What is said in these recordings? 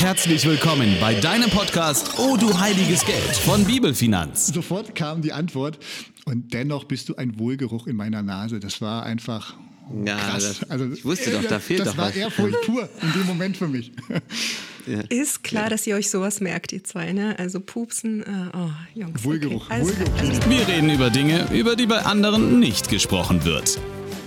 Herzlich willkommen bei deinem Podcast Oh du heiliges Geld von Bibelfinanz. Sofort kam die Antwort und dennoch bist du ein Wohlgeruch in meiner Nase. Das war einfach Ja, krass. das- ich wusste doch, da fehlt das doch war was. Ehrfurcht pur in dem Moment für mich. Ist klar, dass ihr euch sowas merkt, ihr zwei, ne? Also Pupsen, äh, oh, Jungs. Wohlgeruch, Okay. Also, Wohlgeruch. also, Wir reden über Dinge, über die bei anderen nicht gesprochen wird.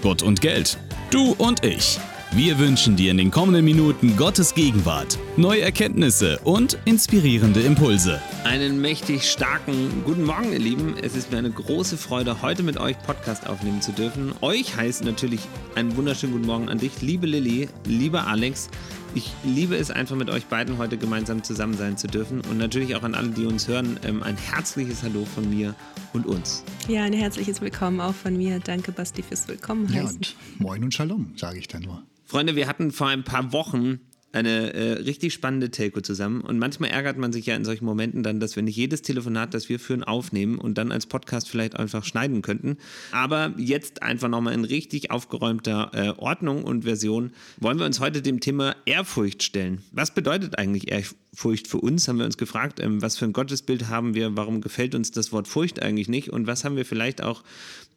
Gott und Geld. Du und ich. Wir wünschen dir in den kommenden Minuten Gottes Gegenwart, neue Erkenntnisse und inspirierende Impulse. Einen mächtig starken guten Morgen, ihr Lieben. Es ist mir eine große Freude, heute mit euch Podcast aufnehmen zu dürfen. Euch heißt natürlich einen wunderschönen guten Morgen an dich, liebe Lilly, lieber Alex. Ich liebe es einfach mit euch beiden heute gemeinsam zusammen sein zu dürfen und natürlich auch an alle, die uns hören, ähm, ein herzliches Hallo von mir und uns. ja, ein herzliches Willkommen auch von mir. Danke, Basti, fürs Willkommen Ja, heißen. und Moin und Shalom, sage ich dann nur. Freunde, wir hatten vor ein paar Wochen eine äh, richtig spannende Telco zusammen und manchmal ärgert man sich ja in solchen Momenten dann, dass wir nicht jedes Telefonat, das wir führen, aufnehmen und dann als Podcast vielleicht einfach schneiden könnten. Aber jetzt einfach nochmal in richtig aufgeräumter äh, Ordnung und Version wollen wir uns heute dem Thema Ehrfurcht stellen. Was bedeutet eigentlich Ehrfurcht für uns, haben wir uns gefragt. Ähm, was für ein Gottesbild haben wir? Warum gefällt uns das Wort Furcht eigentlich nicht? Und was haben wir vielleicht auch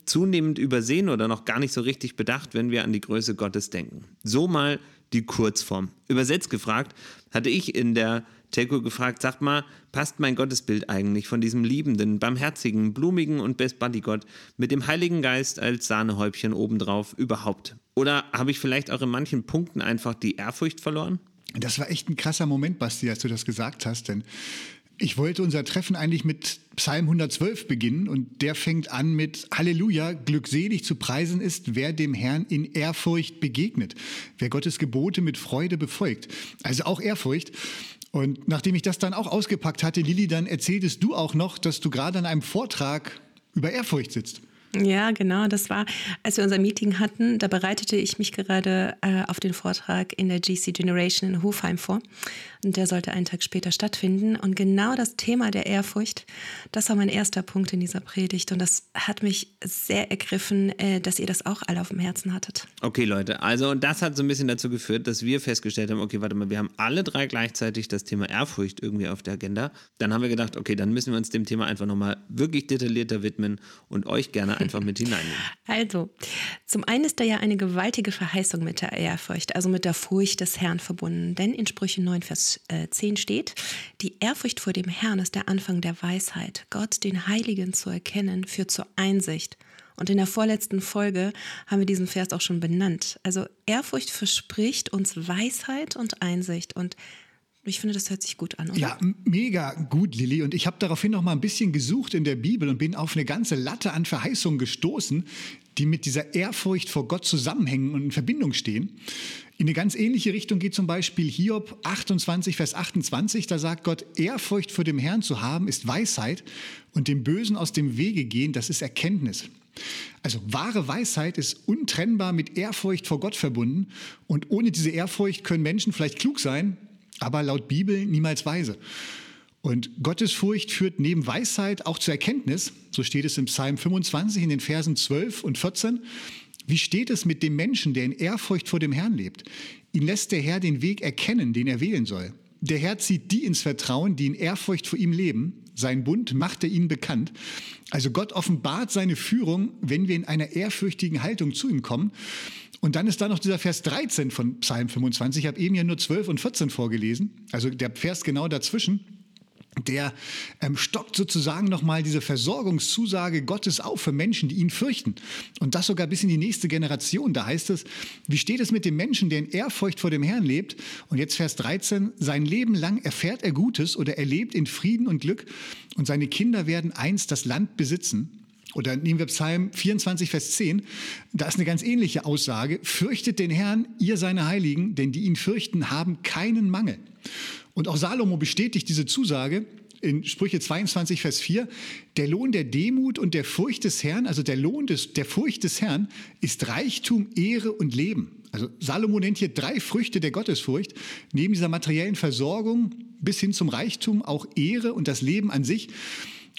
zunehmend übersehen oder noch gar nicht so richtig bedacht, wenn wir an die Größe Gottes denken. So mal die Kurzform. Übersetzt gefragt, hatte ich in der Telco gefragt, sagt mal, passt mein Gottesbild eigentlich von diesem liebenden, barmherzigen, blumigen und Best Buddy Gott mit dem Heiligen Geist als Sahnehäubchen obendrauf überhaupt? Oder habe ich vielleicht auch in manchen Punkten einfach die Ehrfurcht verloren? Das war echt ein krasser Moment, Basti, als du das gesagt hast, denn ich wollte unser Treffen eigentlich mit Psalm 112 beginnen und der fängt an mit Halleluja, glückselig zu preisen ist, wer dem Herrn in Ehrfurcht begegnet, wer Gottes Gebote mit Freude befolgt. Also auch Ehrfurcht. Und nachdem ich das dann auch ausgepackt hatte, Lilly, dann erzähltest du auch noch, dass du gerade an einem Vortrag über Ehrfurcht sitzt. Ja, genau. Das war, als wir unser Meeting hatten, da bereitete ich mich gerade äh, auf den Vortrag in der GC Generation in Hofheim vor. Und der sollte einen Tag später stattfinden. Und genau das Thema der Ehrfurcht, das war mein erster Punkt in dieser Predigt. Und das hat mich sehr ergriffen, äh, dass ihr das auch alle auf dem Herzen hattet. Okay, Leute, also das hat so ein bisschen dazu geführt, dass wir festgestellt haben, okay, warte mal, wir haben alle drei gleichzeitig das Thema Ehrfurcht irgendwie auf der Agenda. Dann haben wir gedacht, okay, dann müssen wir uns dem Thema einfach nochmal wirklich detaillierter widmen und euch gerne einfach mit hineinnehmen. Also, zum einen ist da ja eine gewaltige Verheißung mit der Ehrfurcht, also mit der Furcht des Herrn verbunden. Denn in Sprüche 9, Vers äh, 10 steht, die Ehrfurcht vor dem Herrn ist der Anfang der Weisheit. Gott, den Heiligen zu erkennen, führt zur Einsicht. Und in der vorletzten Folge haben wir diesen Vers auch schon benannt. Also Ehrfurcht verspricht uns Weisheit und Einsicht. Und ich finde, das hört sich gut an, oder? Ja, mega gut, Lilly. Und ich habe daraufhin noch mal ein bisschen gesucht in der Bibel und bin auf eine ganze Latte an Verheißungen gestoßen, die mit dieser Ehrfurcht vor Gott zusammenhängen und in Verbindung stehen. In eine ganz ähnliche Richtung geht zum Beispiel Hiob 28, Vers 28. Da sagt Gott, Ehrfurcht vor dem Herrn zu haben, ist Weisheit und dem Bösen aus dem Wege gehen, das ist Erkenntnis. Also wahre Weisheit ist untrennbar mit Ehrfurcht vor Gott verbunden. Und ohne diese Ehrfurcht können Menschen vielleicht klug sein, aber laut Bibel niemals weise. Und Gottesfurcht führt neben Weisheit auch zur Erkenntnis. So steht es im Psalm 25 in den Versen 12 und 14. Wie steht es mit dem Menschen, der in Ehrfurcht vor dem Herrn lebt? Ihn lässt der Herr den Weg erkennen, den er wählen soll. Der Herr zieht die ins Vertrauen, die in Ehrfurcht vor ihm leben. Sein Bund macht er ihnen bekannt. Also Gott offenbart seine Führung, wenn wir in einer ehrfürchtigen Haltung zu ihm kommen. Und dann ist da noch dieser Vers 13 von Psalm 25. Ich habe eben ja nur 12 und 14 vorgelesen. Also der Vers genau dazwischen der ähm, stockt sozusagen nochmal diese Versorgungszusage Gottes auf für Menschen, die ihn fürchten. Und das sogar bis in die nächste Generation. Da heißt es, wie steht es mit dem Menschen, der in Ehrfurcht vor dem Herrn lebt? Und jetzt Vers 13, sein Leben lang erfährt er Gutes oder er lebt in Frieden und Glück und seine Kinder werden einst das Land besitzen. Oder nehmen wir Psalm 24, Vers 10. Da ist eine ganz ähnliche Aussage. Fürchtet den Herrn, ihr seine Heiligen, denn die ihn fürchten, haben keinen Mangel. Und auch Salomo bestätigt diese Zusage in Sprüche 22, Vers 4. Der Lohn der Demut und der Furcht des Herrn, also der Lohn des, der Furcht des Herrn, ist Reichtum, Ehre und Leben. Also Salomo nennt hier drei Früchte der Gottesfurcht. Neben dieser materiellen Versorgung bis hin zum Reichtum auch Ehre und das Leben an sich.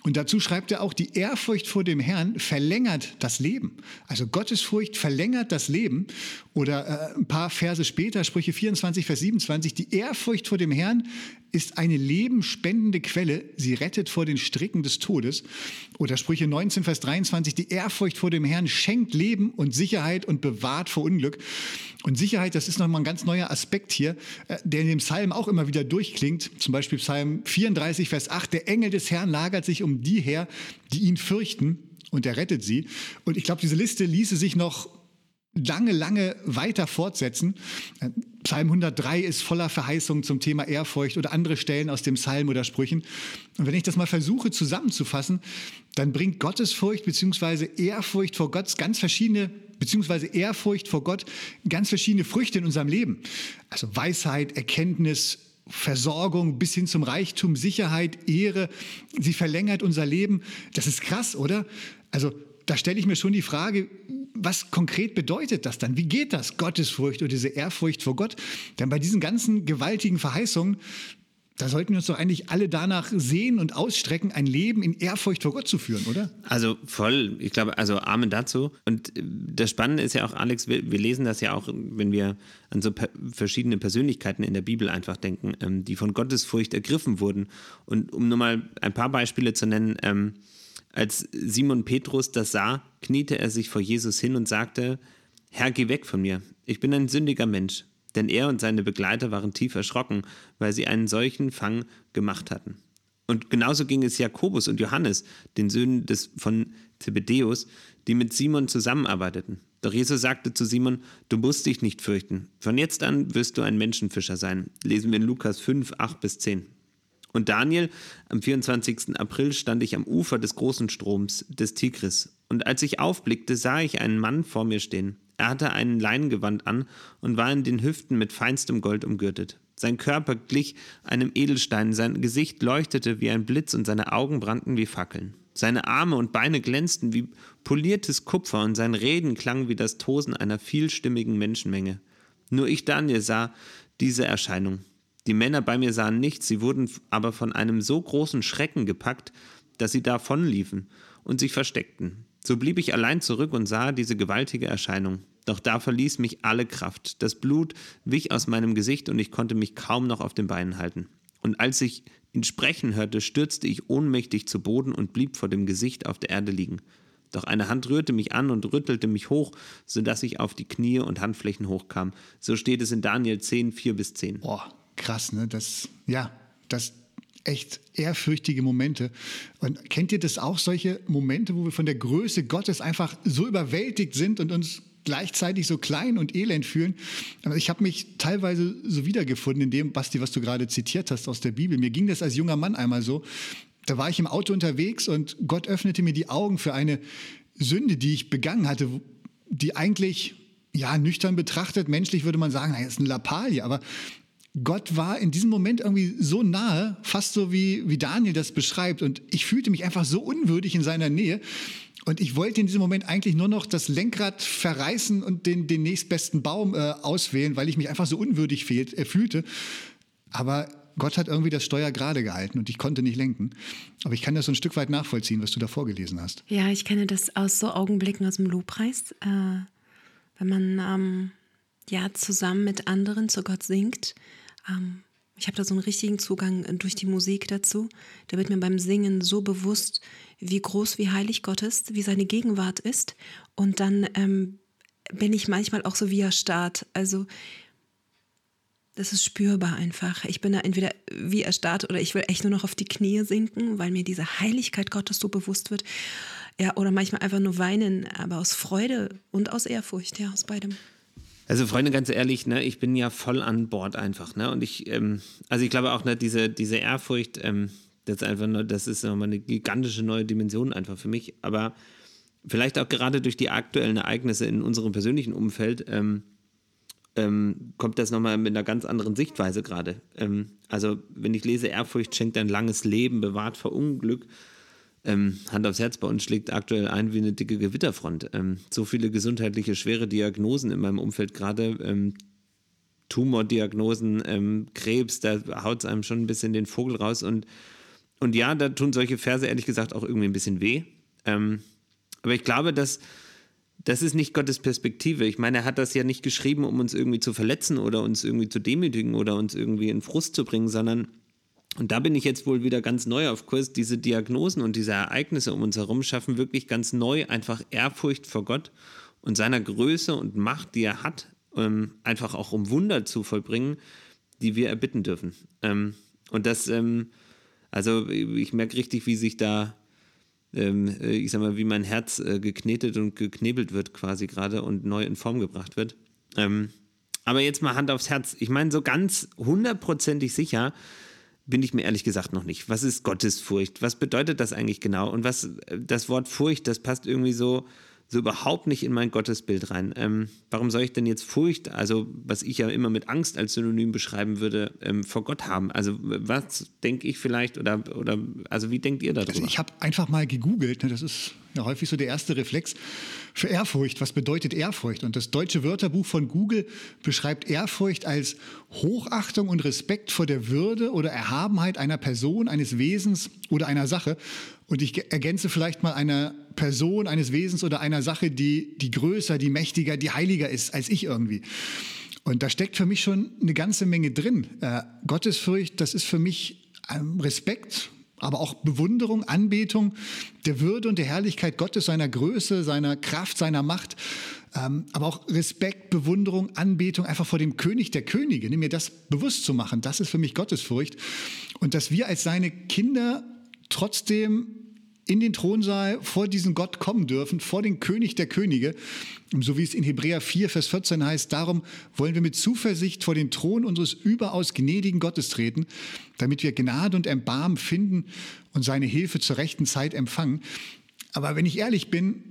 Und dazu schreibt er auch, die Ehrfurcht vor dem Herrn verlängert das Leben. Also Gottesfurcht verlängert das Leben. Oder äh, ein paar Verse später, Sprüche 24, Vers 27, die Ehrfurcht vor dem Herrn ist eine lebenspendende Quelle. Sie rettet vor den Stricken des Todes. Oder Sprüche 19, Vers 23, die Ehrfurcht vor dem Herrn schenkt Leben und Sicherheit und bewahrt vor Unglück. Und Sicherheit, das ist nochmal ein ganz neuer Aspekt hier, äh, der in dem Psalm auch immer wieder durchklingt. Zum Beispiel Psalm 34, Vers 8, der Engel des Herrn lagert sich um die her, die ihn fürchten und er rettet sie. Und ich glaube, diese Liste ließe sich noch lange, lange weiter fortsetzen. Psalm 103 ist voller Verheißungen zum Thema Ehrfurcht oder andere Stellen aus dem Psalm oder Sprüchen. Und wenn ich das mal versuche zusammenzufassen, dann bringt Gottesfurcht bzw. Ehrfurcht vor Gott ganz verschiedene bzw. Ehrfurcht vor Gott ganz verschiedene Früchte in unserem Leben. Also Weisheit, Erkenntnis, Versorgung bis hin zum Reichtum, Sicherheit, Ehre. Sie verlängert unser Leben. Das ist krass, oder? Also da stelle ich mir schon die Frage, was konkret bedeutet das dann? Wie geht das, Gottesfurcht oder diese Ehrfurcht vor Gott? Denn bei diesen ganzen gewaltigen Verheißungen, da sollten wir uns doch eigentlich alle danach sehen und ausstrecken, ein Leben in Ehrfurcht vor Gott zu führen, oder? Also voll, ich glaube, also Amen dazu. Und das Spannende ist ja auch, Alex, wir, wir lesen das ja auch, wenn wir an so per verschiedene Persönlichkeiten in der Bibel einfach denken, ähm, die von Gottesfurcht ergriffen wurden. Und um nur mal ein paar Beispiele zu nennen, ähm, als Simon Petrus das sah, kniete er sich vor Jesus hin und sagte, Herr, geh weg von mir, ich bin ein sündiger Mensch. Denn er und seine Begleiter waren tief erschrocken, weil sie einen solchen Fang gemacht hatten. Und genauso ging es Jakobus und Johannes, den Söhnen des, von Zebedeus, die mit Simon zusammenarbeiteten. Doch Jesus sagte zu Simon, du musst dich nicht fürchten. Von jetzt an wirst du ein Menschenfischer sein. Lesen wir in Lukas 5, 8 bis 10. Und Daniel, am 24. April stand ich am Ufer des großen Stroms des Tigris. Und als ich aufblickte, sah ich einen Mann vor mir stehen. Er hatte ein Leingewand an und war in den Hüften mit feinstem Gold umgürtet. Sein Körper glich einem Edelstein, sein Gesicht leuchtete wie ein Blitz und seine Augen brannten wie Fackeln. Seine Arme und Beine glänzten wie poliertes Kupfer und sein Reden klang wie das Tosen einer vielstimmigen Menschenmenge. Nur ich, Daniel, sah diese Erscheinung. Die Männer bei mir sahen nichts, sie wurden aber von einem so großen Schrecken gepackt, dass sie davonliefen und sich versteckten. So blieb ich allein zurück und sah diese gewaltige Erscheinung. Doch da verließ mich alle Kraft. Das Blut wich aus meinem Gesicht und ich konnte mich kaum noch auf den Beinen halten. Und als ich ihn sprechen hörte, stürzte ich ohnmächtig zu Boden und blieb vor dem Gesicht auf der Erde liegen. Doch eine Hand rührte mich an und rüttelte mich hoch, sodass ich auf die Knie und Handflächen hochkam. So steht es in Daniel 10, 4 bis 10. Boah, krass, ne? Das, ja, das echt ehrfürchtige Momente. Und kennt ihr das auch, solche Momente, wo wir von der Größe Gottes einfach so überwältigt sind und uns gleichzeitig so klein und elend fühlen. Ich habe mich teilweise so wiedergefunden in dem, Basti, was du gerade zitiert hast aus der Bibel. Mir ging das als junger Mann einmal so. Da war ich im Auto unterwegs und Gott öffnete mir die Augen für eine Sünde, die ich begangen hatte, die eigentlich, ja, nüchtern betrachtet, menschlich würde man sagen, das ist eine Lappalie, aber Gott war in diesem Moment irgendwie so nahe, fast so wie, wie Daniel das beschreibt. Und ich fühlte mich einfach so unwürdig in seiner Nähe. Und ich wollte in diesem Moment eigentlich nur noch das Lenkrad verreißen und den, den nächstbesten Baum äh, auswählen, weil ich mich einfach so unwürdig fehlt, äh, fühlte. Aber Gott hat irgendwie das Steuer gerade gehalten und ich konnte nicht lenken. Aber ich kann das so ein Stück weit nachvollziehen, was du da vorgelesen hast. Ja, ich kenne das aus so Augenblicken aus dem Lobpreis, äh, wenn man ähm, ja zusammen mit anderen zu Gott singt ähm, ich habe da so einen richtigen Zugang äh, durch die Musik dazu. Da wird mir beim Singen so bewusst, wie groß, wie heilig Gott ist, wie seine Gegenwart ist. Und dann ähm, bin ich manchmal auch so wie erstarrt. Also das ist spürbar einfach. Ich bin da entweder wie erstarrt oder ich will echt nur noch auf die Knie sinken, weil mir diese Heiligkeit Gottes so bewusst wird. Ja, oder manchmal einfach nur weinen, aber aus Freude und aus Ehrfurcht, ja, aus beidem. Also Freunde, ganz ehrlich, ne, ich bin ja voll an Bord einfach, ne? Und ich, ähm, also ich glaube auch, ne, diese, diese Ehrfurcht, ähm, das ist einfach nur, das ist nochmal eine gigantische neue Dimension einfach für mich. Aber vielleicht auch gerade durch die aktuellen Ereignisse in unserem persönlichen Umfeld ähm, ähm, kommt das nochmal mit einer ganz anderen Sichtweise gerade. Ähm, also wenn ich lese, Ehrfurcht schenkt ein langes Leben, bewahrt vor Unglück, ähm, Hand aufs Herz, bei uns schlägt aktuell ein wie eine dicke Gewitterfront. Ähm, so viele gesundheitliche schwere Diagnosen in meinem Umfeld gerade. Ähm, Tumordiagnosen, ähm, Krebs, da haut es einem schon ein bisschen den Vogel raus. Und und ja, da tun solche Verse ehrlich gesagt auch irgendwie ein bisschen weh. Ähm, aber ich glaube, dass das ist nicht Gottes Perspektive. Ich meine, er hat das ja nicht geschrieben, um uns irgendwie zu verletzen oder uns irgendwie zu demütigen oder uns irgendwie in Frust zu bringen, sondern, und da bin ich jetzt wohl wieder ganz neu auf Kurs, diese Diagnosen und diese Ereignisse um uns herum schaffen wirklich ganz neu einfach Ehrfurcht vor Gott und seiner Größe und Macht, die er hat, ähm, einfach auch um Wunder zu vollbringen, die wir erbitten dürfen. Ähm, und das, ähm, also ich merke richtig, wie sich da äh, ich sag mal, wie mein Herz äh, geknetet und geknebelt wird quasi gerade und neu in Form gebracht wird. Aber jetzt mal Hand aufs Herz. Ich meine, so ganz hundertprozentig sicher bin ich mir ehrlich gesagt noch nicht. Was ist Gottesfurcht? Was bedeutet das eigentlich genau? Und was äh, das Wort Furcht, das passt irgendwie so so überhaupt nicht in mein Gottesbild rein. Ähm, warum soll ich denn jetzt Furcht, also was ich ja immer mit Angst als Synonym beschreiben würde, ähm, vor Gott haben? Also was denke ich vielleicht oder, oder also wie denkt ihr darüber? Also ich habe einfach mal gegoogelt, ne, das ist ja häufig so der erste Reflex für Ehrfurcht. Was bedeutet Ehrfurcht? Und das deutsche Wörterbuch von Google beschreibt Ehrfurcht als Hochachtung und Respekt vor der Würde oder Erhabenheit einer Person, eines Wesens oder einer Sache. Und ich ergänze vielleicht mal einer Person, eines Wesens oder einer Sache, die, die größer, die mächtiger, die heiliger ist als ich irgendwie. Und da steckt für mich schon eine ganze Menge drin. Äh, Gottesfurcht, das ist für mich ähm, Respekt, aber auch Bewunderung, Anbetung der Würde und der Herrlichkeit Gottes, seiner Größe, seiner Kraft, seiner Macht. Ähm, aber auch Respekt, Bewunderung, Anbetung einfach vor dem König der Könige. Mir das bewusst zu machen, das ist für mich Gottesfurcht. Und dass wir als seine Kinder trotzdem in den Thronsaal vor diesen Gott kommen dürfen, vor den König der Könige. So wie es in Hebräer 4, Vers 14 heißt, darum wollen wir mit Zuversicht vor den Thron unseres überaus gnädigen Gottes treten, damit wir Gnade und Erbarmen finden und seine Hilfe zur rechten Zeit empfangen. Aber wenn ich ehrlich bin,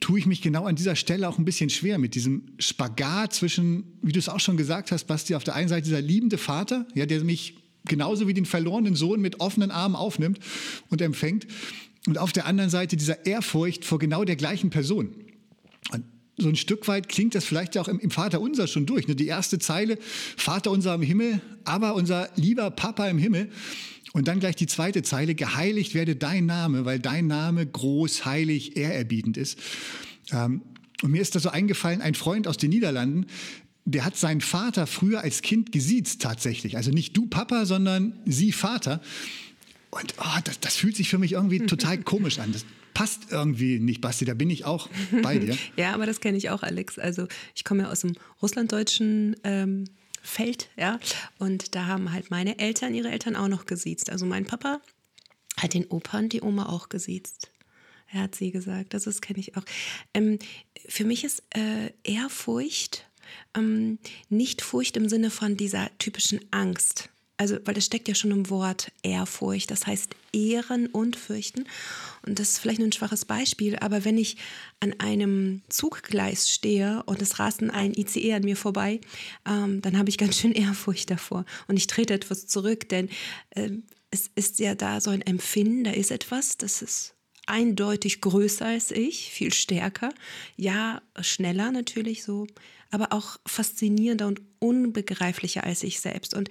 tue ich mich genau an dieser Stelle auch ein bisschen schwer mit diesem Spagat zwischen, wie du es auch schon gesagt hast, Basti, auf der einen Seite dieser liebende Vater, ja, der mich genauso wie den verlorenen Sohn mit offenen Armen aufnimmt und empfängt. Und auf der anderen Seite dieser Ehrfurcht vor genau der gleichen Person. Und so ein Stück weit klingt das vielleicht auch im, im Vater unser schon durch. Ne? Die erste Zeile, Vater unser im Himmel, aber unser lieber Papa im Himmel. Und dann gleich die zweite Zeile, geheiligt werde dein Name, weil dein Name groß, heilig, ehrerbietend ist. Ähm, und mir ist da so eingefallen, ein Freund aus den Niederlanden, der hat seinen Vater früher als Kind gesiezt tatsächlich. Also nicht du Papa, sondern sie Vater. Und oh, das, das, fühlt sich für mich irgendwie total komisch an. Das passt irgendwie nicht, Basti, da bin ich auch bei dir. ja, aber das kenne ich auch, Alex. Also ich komme ja aus dem russlanddeutschen ähm, Feld, ja. Und da haben halt meine Eltern ihre Eltern auch noch gesiezt. Also mein Papa hat den Opa und die Oma auch gesiezt. Er hat sie gesagt, das, kenne ich auch. Ähm, für mich ist äh, Ehrfurcht ähm, nicht Furcht im Sinne von dieser typischen Angst. Also, weil das steckt ja schon im Wort Ehrfurcht, das heißt Ehren und Fürchten. Und das ist vielleicht nur ein schwaches Beispiel, aber wenn ich an einem Zuggleis stehe und es rasen ein ICE an mir vorbei, ähm, dann habe ich ganz schön Ehrfurcht davor. Und ich trete etwas zurück, denn äh, es ist ja da so ein Empfinden, da ist etwas, das ist eindeutig größer als ich, viel stärker, ja, schneller natürlich so, aber auch faszinierender und unbegreiflicher als ich selbst. Und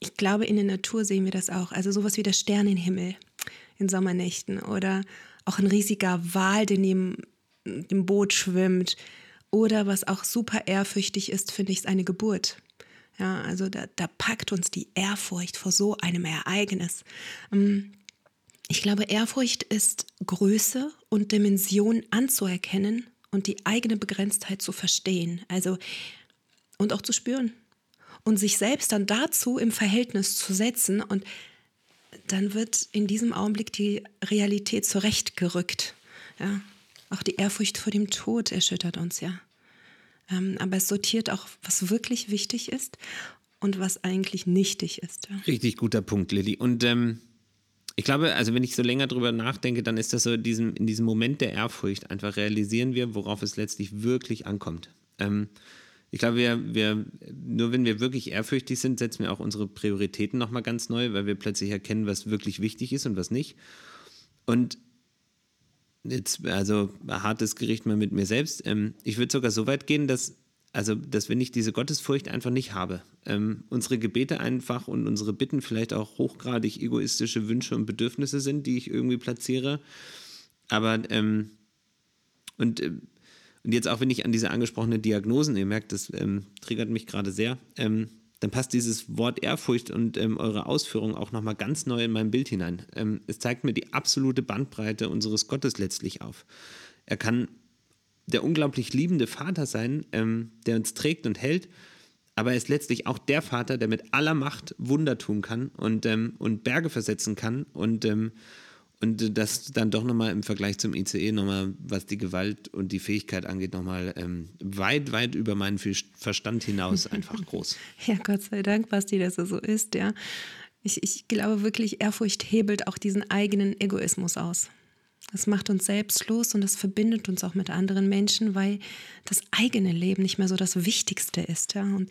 ich glaube, in der Natur sehen wir das auch. Also sowas wie der Sternenhimmel in Sommernächten oder auch ein riesiger Wal, der neben dem Boot schwimmt. Oder was auch super ehrfürchtig ist, finde ich, ist eine Geburt. Ja, also da, da packt uns die Ehrfurcht vor so einem Ereignis. Ähm, ich glaube, Ehrfurcht ist Größe und Dimension anzuerkennen und die eigene Begrenztheit zu verstehen. Also und auch zu spüren und sich selbst dann dazu im Verhältnis zu setzen und dann wird in diesem Augenblick die Realität zurechtgerückt. Ja, auch die Ehrfurcht vor dem Tod erschüttert uns ja. Ähm, aber es sortiert auch, was wirklich wichtig ist und was eigentlich nichtig ist. Ja. Richtig guter Punkt, Lilly. Und ähm, ich glaube, also wenn ich so länger drüber nachdenke, dann ist das so in diesem, in diesem Moment der Ehrfurcht einfach realisieren wir, worauf es letztlich wirklich ankommt. Ähm, ich glaube, wir, wir, nur wenn wir wirklich ehrfürchtig sind, setzen wir auch unsere Prioritäten nochmal ganz neu, weil wir plötzlich erkennen, was wirklich wichtig ist und was nicht. Und jetzt, also hartes Gericht mal mit mir selbst. Ähm, ich würde sogar so weit gehen, dass also dass wenn ich diese Gottesfurcht einfach nicht habe, ähm, unsere Gebete einfach und unsere Bitten vielleicht auch hochgradig egoistische Wünsche und Bedürfnisse sind, die ich irgendwie platziere, aber ähm, und, äh, und jetzt auch wenn ich an diese angesprochene Diagnosen, ihr merkt, das ähm, triggert mich gerade sehr, ähm, dann passt dieses Wort Ehrfurcht und ähm, eure Ausführung auch nochmal ganz neu in mein Bild hinein. Ähm, es zeigt mir die absolute Bandbreite unseres Gottes letztlich auf. Er kann der unglaublich liebende Vater sein, ähm, der uns trägt und hält, aber er ist letztlich auch der Vater, der mit aller Macht Wunder tun kann und, ähm, und Berge versetzen kann und, ähm, und das dann doch nochmal im Vergleich zum ICE nochmal, was die Gewalt und die Fähigkeit angeht, nochmal ähm, weit, weit über meinen Verstand hinaus einfach groß. ja, Gott sei Dank, Basti, dass er so ist, ja. Ich, ich glaube wirklich, Ehrfurcht hebelt auch diesen eigenen Egoismus aus. Das macht uns selbstlos und das verbindet uns auch mit anderen Menschen, weil das eigene Leben nicht mehr so das Wichtigste ist. Ja? Und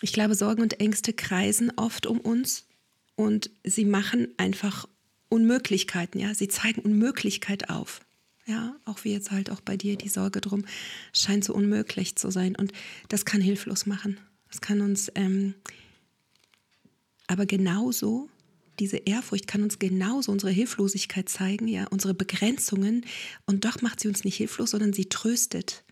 ich glaube, Sorgen und Ängste kreisen oft um uns und sie machen einfach Unmöglichkeiten. Ja? Sie zeigen Unmöglichkeit auf. Ja, auch wie jetzt halt auch bei dir die Sorge drum scheint so unmöglich zu sein. Und das kann hilflos machen. Das kann uns ähm, aber genauso diese Ehrfurcht kann uns genauso unsere Hilflosigkeit zeigen, ja, unsere Begrenzungen. Und doch macht sie uns nicht hilflos, sondern sie tröstet,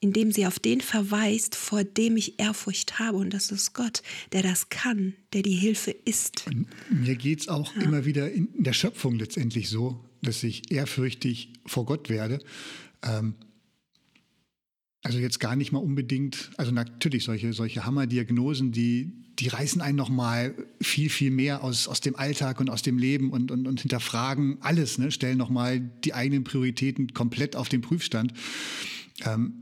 indem sie auf den verweist, vor dem ich Ehrfurcht habe. Und das ist Gott, der das kann, der die Hilfe ist. Und mir geht es auch ja. immer wieder in der Schöpfung letztendlich so, dass ich ehrfürchtig vor Gott werde. Ähm, also jetzt gar nicht mal unbedingt, also natürlich solche, solche Hammerdiagnosen, die, die reißen einen nochmal viel, viel mehr aus, aus dem Alltag und aus dem Leben und, und, und hinterfragen alles, ne? stellen nochmal die eigenen Prioritäten komplett auf den Prüfstand. Ähm,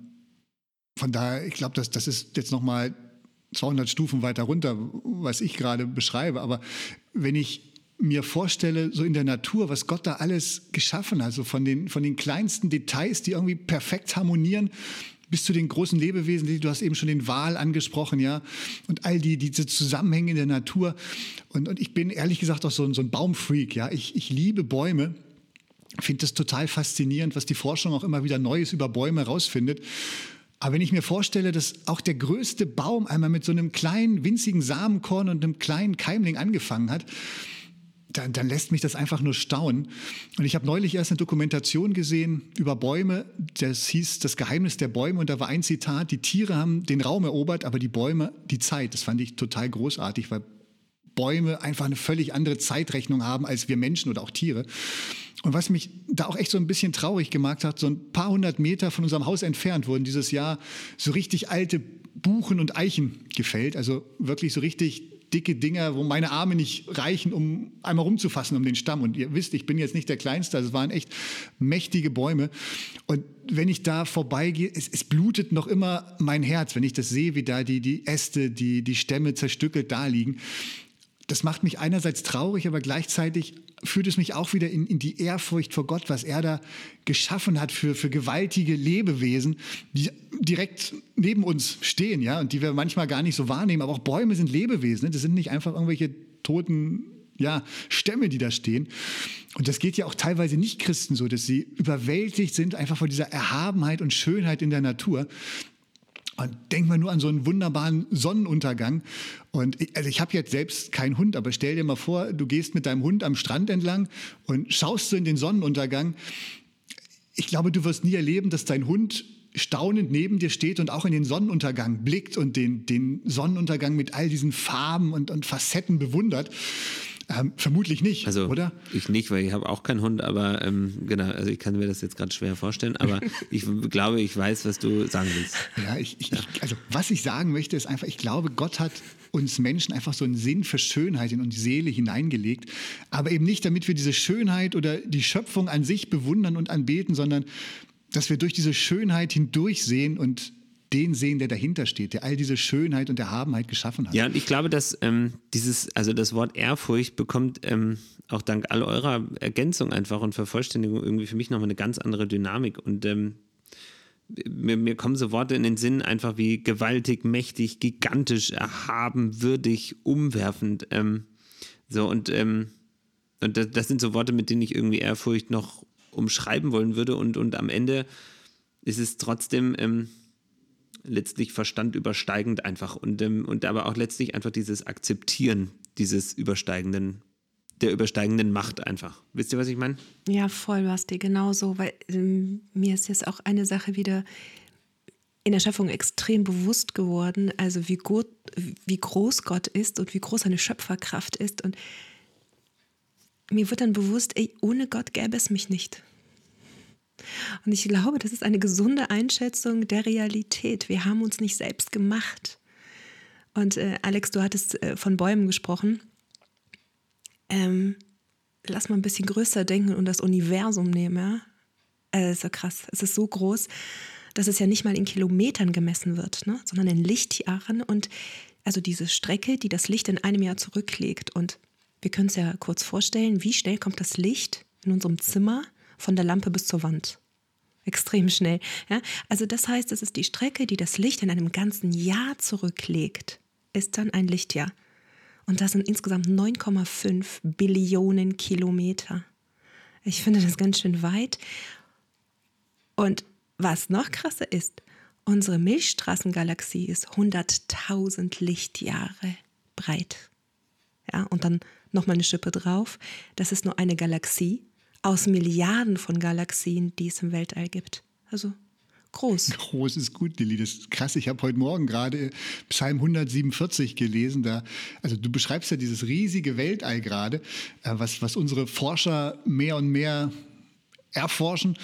von daher, ich glaube, das, das ist jetzt nochmal 200 Stufen weiter runter, was ich gerade beschreibe. Aber wenn ich mir vorstelle, so in der Natur, was Gott da alles geschaffen hat, so von den, von den kleinsten Details, die irgendwie perfekt harmonieren, bis zu den großen Lebewesen, du hast eben schon den Wal angesprochen, ja, und all die, diese Zusammenhänge in der Natur. Und, und ich bin ehrlich gesagt auch so, ein, so ein Baumfreak, ja. Ich, ich liebe Bäume finde das total faszinierend, was die Forschung auch immer wieder Neues über Bäume herausfindet. Aber wenn ich mir vorstelle, dass auch der größte Baum einmal mit so einem kleinen, winzigen Samenkorn und einem kleinen Keimling angefangen hat, dann, dann, lässt mich das einfach nur staunen. Und ich habe neulich erst eine Dokumentation gesehen über Bäume. Das hieß Das Geheimnis der Bäume. Und da war ein Zitat, die Tiere haben den Raum erobert, aber die Bäume die Zeit. Das fand ich total großartig, weil Bäume einfach eine völlig andere Zeitrechnung haben als wir Menschen oder auch Tiere. Und was mich da auch echt so ein bisschen traurig gemacht hat, so ein paar hundert Meter von unserem Haus entfernt wurden dieses Jahr so richtig alte Buchen und Eichen gefällt. Also wirklich so richtig dicke Dinger, wo meine Arme nicht reichen, um einmal rumzufassen um den Stamm. Und ihr wisst, ich bin jetzt nicht der Kleinste, also es waren echt mächtige Bäume. Und wenn ich da vorbeigehe, es, es blutet noch immer mein Herz, wenn ich das sehe, wie da die, die Äste, die, die Stämme zerstückelt da liegen das macht mich einerseits traurig, aber gleichzeitig führt es mich auch wieder in, in, die Ehrfurcht vor Gott, was er da geschaffen hat für, für gewaltige Lebewesen, die direkt neben uns stehen, ja, und die wir manchmal gar nicht so wahrnehmen. Aber auch Bäume sind Lebewesen. Ne? Das sind nicht einfach irgendwelche toten ja, Stämme, die da stehen. Und das geht ja auch teilweise nicht Christen so, dass sie überwältigt sind einfach vor dieser Erhabenheit und Schönheit in der Natur. Und denk mal nur an so einen wunderbaren Sonnenuntergang. Und ich, also ich habe jetzt selbst keinen Hund, aber stell dir mal vor, du gehst mit deinem Hund am Strand entlang und schaust so in den Sonnenuntergang. Ich glaube, du wirst nie erleben, dass dein Hund staunend neben dir steht und auch in den Sonnenuntergang blickt und den, den Sonnenuntergang mit all diesen Farben und, und Facetten bewundert. Ähm, vermutlich nicht, also, oder? Ich nicht, weil ich habe auch keinen Hund, aber ähm, genau, also ich kann mir das jetzt gerade schwer vorstellen, aber ich glaube, ich weiß, was du sagen willst. Ja, ich, ich, ja. Also was ich sagen möchte, ist einfach, ich glaube, Gott hat uns Menschen einfach so einen Sinn für Schönheit in unsere Seele hineingelegt, aber eben nicht, damit wir diese Schönheit oder die Schöpfung an sich bewundern und anbeten, sondern dass wir durch diese Schönheit hindurchsehen und den sehen, der dahinter steht, der all diese Schönheit und Erhabenheit geschaffen hat. Ja, und ich glaube, dass ähm, dieses, also das Wort Ehrfurcht bekommt ähm, auch dank all eurer Ergänzung einfach und Vervollständigung irgendwie für mich nochmal eine ganz andere Dynamik. Und ähm, mir, mir, kommen so Worte in den Sinn, einfach wie gewaltig, mächtig, gigantisch, erhaben, würdig, umwerfend. Ähm, so und, ähm, und das, das, sind so Worte, mit denen ich irgendwie Ehrfurcht noch umschreiben wollen würde. Und, und am Ende ist es trotzdem ähm, letztlich Verstand übersteigend einfach und, ähm, und aber auch letztlich einfach dieses Akzeptieren dieses übersteigenden, der übersteigenden Macht einfach. Wisst ihr, was ich meine? Ja, voll, Basti, genau so, weil ähm, mir ist jetzt auch eine Sache wieder in der Schöpfung extrem bewusst geworden, also wie, gut, wie groß Gott ist und wie groß seine Schöpferkraft ist und mir wird dann bewusst, ey, ohne Gott gäbe es mich nicht. Und ich glaube, das ist eine gesunde Einschätzung der Realität. Wir haben uns nicht selbst gemacht. Und äh, Alex, du hattest äh, von Bäumen gesprochen. Ähm, lass mal ein bisschen größer denken und das Universum nehmen. Ja? Äh, ist so krass. Es ist so groß, dass es ja nicht mal in Kilometern gemessen wird, ne? sondern in Lichtjahren. Und also diese Strecke, die das Licht in einem Jahr zurücklegt. Und wir können uns ja kurz vorstellen, wie schnell kommt das Licht in unserem Zimmer von der Lampe bis zur Wand. Extrem schnell. Ja? Also das heißt, es ist die Strecke, die das Licht in einem ganzen Jahr zurücklegt, ist dann ein Lichtjahr. Und das sind insgesamt 9,5 Billionen Kilometer. Ich finde das ganz schön weit. Und was noch krasser ist, unsere Milchstraßengalaxie ist 100.000 Lichtjahre breit. Ja, und dann nochmal eine Schippe drauf. Das ist nur eine Galaxie aus Milliarden von Galaxien, die es im Weltall gibt. Also groß. Groß ist gut, Lilly. Das ist krass. Ich habe heute Morgen gerade Psalm 147 gelesen. Da, also du beschreibst ja dieses riesige Weltall gerade, äh, was, was unsere Forscher mehr und mehr erforschen.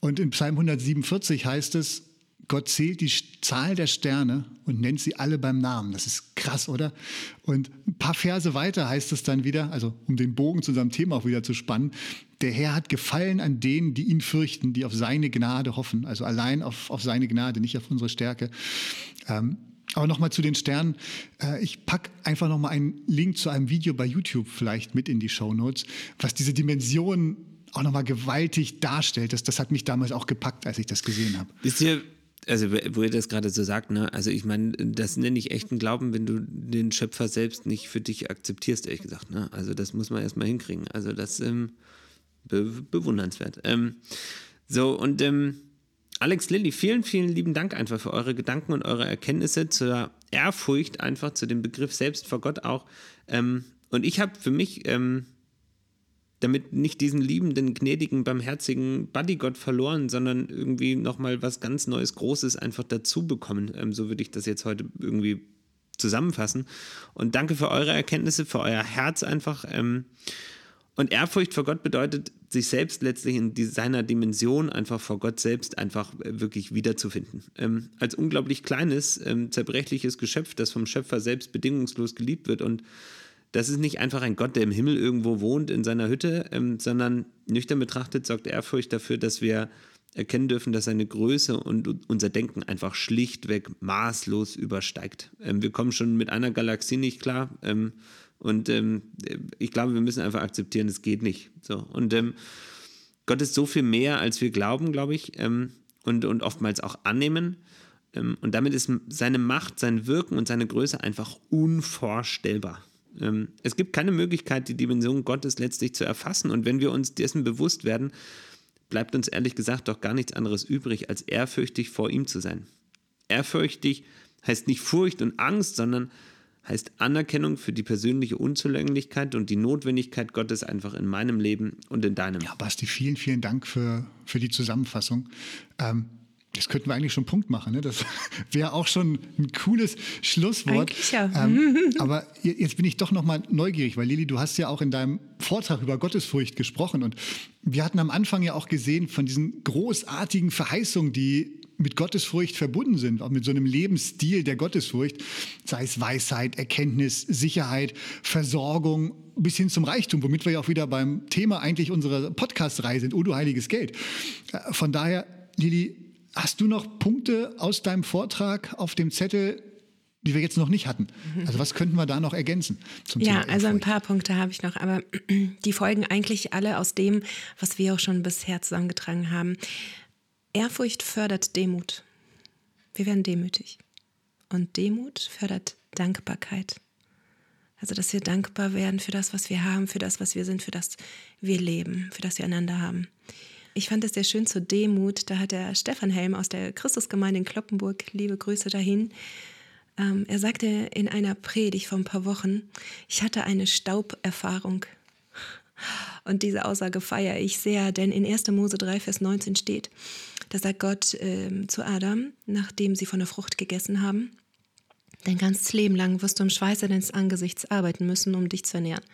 Und in Psalm 147 heißt es, Gott zählt die Zahl der Sterne und nennt sie alle beim Namen. Das ist krass, oder? Und ein paar Verse weiter heißt es dann wieder, also um den Bogen zu unserem Thema auch wieder zu spannen, der Herr hat Gefallen an denen, die ihn fürchten, die auf seine Gnade hoffen. Also allein auf, auf seine Gnade, nicht auf unsere Stärke. Ähm, aber nochmal zu den Sternen. Äh, ich packe einfach nochmal einen Link zu einem Video bei YouTube vielleicht mit in die Show Notes, was diese Dimension auch nochmal gewaltig darstellt. Das, das hat mich damals auch gepackt, als ich das gesehen habe. Wisst ihr, also wo ihr das gerade so sagt, ne? Also ich meine, das nenne ich echten Glauben, wenn du den Schöpfer selbst nicht für dich akzeptierst, ehrlich gesagt. Ne? Also das muss man erstmal hinkriegen. Also das ähm, be bewundernswert. Ähm, so, und ähm, Alex Lilly, vielen, vielen lieben Dank einfach für eure Gedanken und eure Erkenntnisse zur Ehrfurcht, einfach zu dem Begriff selbst vor Gott auch. Ähm, und ich habe für mich ähm, damit nicht diesen liebenden, gnädigen, barmherzigen Bodygott verloren, sondern irgendwie nochmal was ganz Neues, Großes einfach dazu bekommen. Ähm, so würde ich das jetzt heute irgendwie zusammenfassen. Und danke für eure Erkenntnisse, für euer Herz einfach. Ähm, und Ehrfurcht vor Gott bedeutet, sich selbst letztlich in seiner Dimension einfach vor Gott selbst einfach äh, wirklich wiederzufinden. Ähm, als unglaublich kleines, ähm, zerbrechliches Geschöpf, das vom Schöpfer selbst bedingungslos geliebt wird und das ist nicht einfach ein Gott, der im Himmel irgendwo wohnt in seiner Hütte, ähm, sondern nüchtern betrachtet sorgt Ehrfurcht dafür, dass wir erkennen dürfen, dass seine Größe und unser Denken einfach schlichtweg maßlos übersteigt. Ähm, wir kommen schon mit einer Galaxie nicht klar ähm, und ähm, ich glaube, wir müssen einfach akzeptieren, es geht nicht. So und ähm, Gott ist so viel mehr, als wir glauben, glaube ich, ähm, und, und oftmals auch annehmen. und damit ist seine Macht, sein Wirken und seine Größe einfach unvorstellbar. Ähm, es gibt keine Möglichkeit, die Dimension Gottes letztlich zu erfassen. Und wenn wir uns dessen bewusst werden, bleibt uns ehrlich gesagt doch gar nichts anderes übrig, als ehrfürchtig vor ihm zu sein. Ehrfürchtig heißt nicht Furcht und Angst, sondern heißt Anerkennung für die persönliche Unzulänglichkeit und die Notwendigkeit Gottes einfach in meinem Leben und in deinem. Ja, Basti, vielen, vielen Dank für, für die Zusammenfassung. Ähm, das könnten wir eigentlich schon Punkt machen. Ne? Das wäre auch schon ein cooles Schlusswort. Ja. Ähm, aber jetzt bin ich doch noch mal neugierig, weil Lili, du hast ja auch in deinem Vortrag über Gottesfurcht gesprochen und wir hatten am Anfang ja auch gesehen von diesen großartigen Verheißungen, die mit Gottesfurcht verbunden sind, auch mit so einem Lebensstil der Gottesfurcht, sei es Weisheit, Erkenntnis, Sicherheit, Versorgung bis hin zum Reichtum, womit wir ja auch wieder beim Thema eigentlich unserer Podcast-Reihe sind, O du heiliges Geld. Äh, von daher, Lili, Hast du noch Punkte aus deinem Vortrag auf dem Zettel, die wir jetzt noch nicht hatten? Also was könnten wir da noch ergänzen? ja, also ein paar Punkte habe ich noch, aber die folgen eigentlich alle aus dem, was wir auch schon bisher zusammengetragen haben. Ehrfurcht fördert Demut. Wir werden demütig. Und Demut fördert Dankbarkeit. Also, dass wir dankbar werden für das, was wir haben, für das, was wir sind, für das wir leben, für das wir einander haben. Ich fand es sehr schön zur Demut. Da hat der Stefan Helm aus der Christusgemeinde in Kloppenburg, liebe Grüße dahin, ähm, er sagte in einer Predigt vor ein paar Wochen, ich hatte eine Stauberfahrung. Und diese Aussage feiere ich sehr, denn in 1. Mose 3, Vers 19 steht, da sagt Gott äh, zu Adam, nachdem sie von der Frucht gegessen haben, dein ganzes Leben lang wirst du im Schweiße deines Angesichts arbeiten müssen, um dich zu ernähren.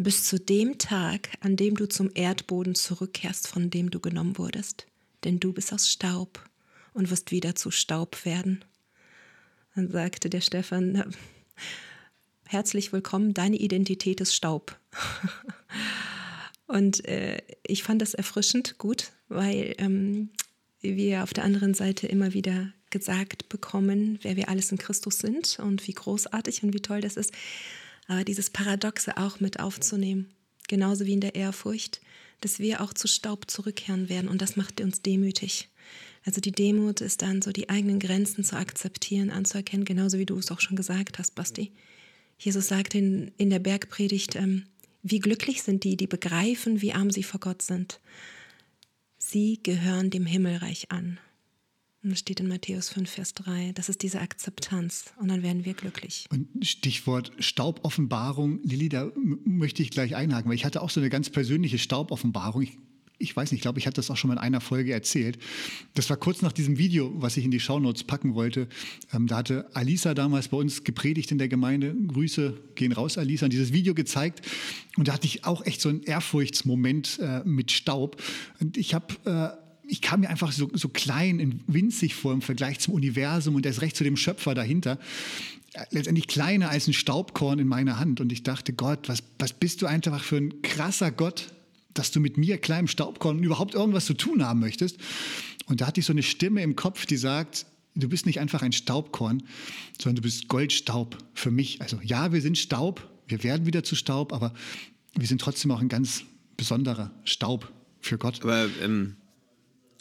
Bis zu dem Tag, an dem du zum Erdboden zurückkehrst, von dem du genommen wurdest. Denn du bist aus Staub und wirst wieder zu Staub werden. Dann sagte der Stefan, herzlich willkommen, deine Identität ist Staub. Und äh, ich fand das erfrischend gut, weil ähm, wir auf der anderen Seite immer wieder gesagt bekommen, wer wir alles in Christus sind und wie großartig und wie toll das ist. Aber dieses Paradoxe auch mit aufzunehmen, genauso wie in der Ehrfurcht, dass wir auch zu Staub zurückkehren werden und das macht uns demütig. Also die Demut ist dann so die eigenen Grenzen zu akzeptieren, anzuerkennen, genauso wie du es auch schon gesagt hast, Basti. Jesus sagt in, in der Bergpredigt, ähm, wie glücklich sind die, die begreifen, wie arm sie vor Gott sind. Sie gehören dem Himmelreich an. Und das steht in Matthäus 5, Vers 3. Das ist diese Akzeptanz. Und dann werden wir glücklich. Und Stichwort Stauboffenbarung. Lilly, da möchte ich gleich einhaken, weil ich hatte auch so eine ganz persönliche Stauboffenbarung. Ich ich weiß nicht, ich glaube, ich hatte das auch schon mal in einer Folge erzählt. Das war kurz nach diesem Video, was ich in die Shownotes packen wollte. Ähm, da hatte Alisa damals bei uns gepredigt in der Gemeinde. Grüße gehen raus, Alisa, und dieses Video gezeigt. Und da hatte ich auch echt so einen Ehrfurchtsmoment äh, mit Staub. Und ich habe äh, ich kam mir einfach so, so klein und winzig vor im Vergleich zum Universum und erst recht zu dem Schöpfer dahinter. Äh, letztendlich kleiner als ein Staubkorn in meiner Hand. Und ich dachte, Gott, was, was bist du einfach für ein krasser Gott, dass du mit mir, kleinem Staubkorn, überhaupt irgendwas zu tun haben möchtest. Und da hatte ich so eine Stimme im Kopf, die sagt, du bist nicht einfach ein Staubkorn, sondern du bist Goldstaub für mich. Also ja, wir sind Staub, wir werden wieder zu Staub, aber wir sind trotzdem auch ein ganz besonderer Staub für Gott. Aber ähm,